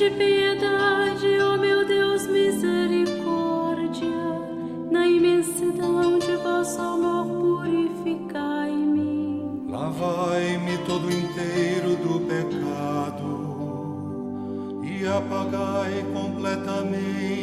Tende piedade, ó meu Deus, misericórdia. Na imensidão de vosso amor, purificai-me. Lavai-me todo inteiro do pecado e apagai completamente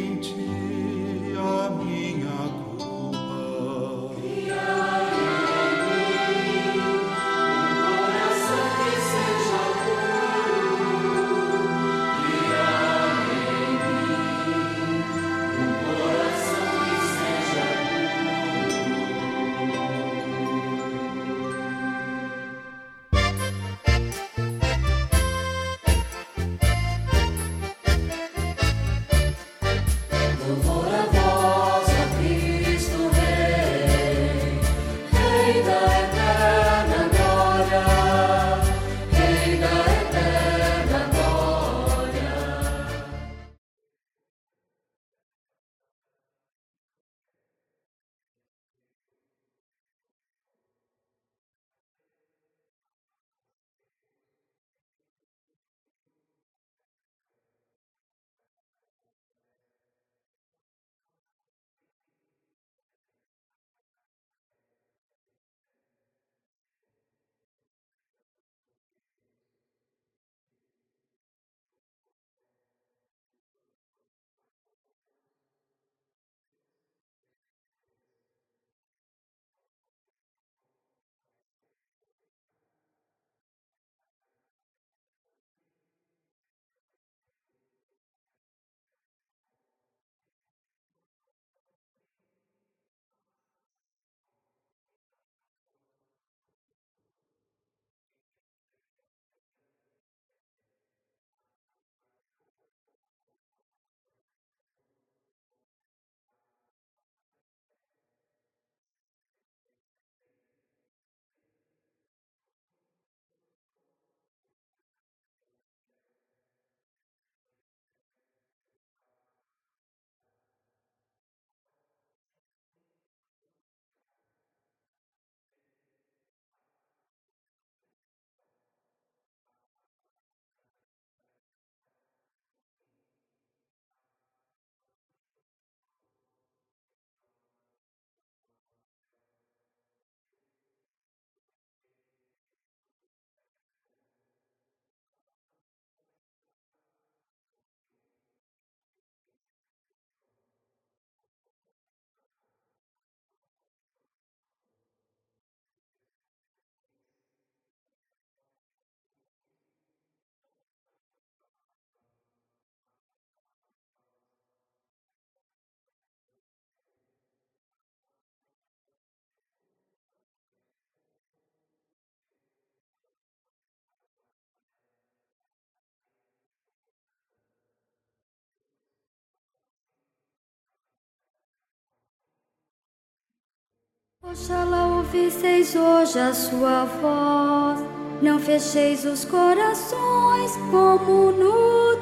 Oxalá ouvisseis hoje a sua voz, não fecheis os corações como no